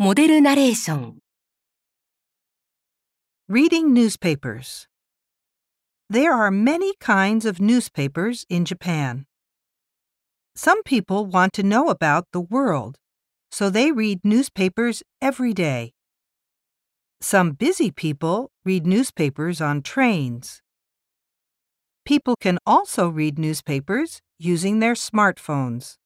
モデルナレーション Reading newspapers. There are many kinds of newspapers in Japan. Some people want to know about the world, so they read newspapers every day. Some busy people read newspapers on trains. People can also read newspapers using their smartphones.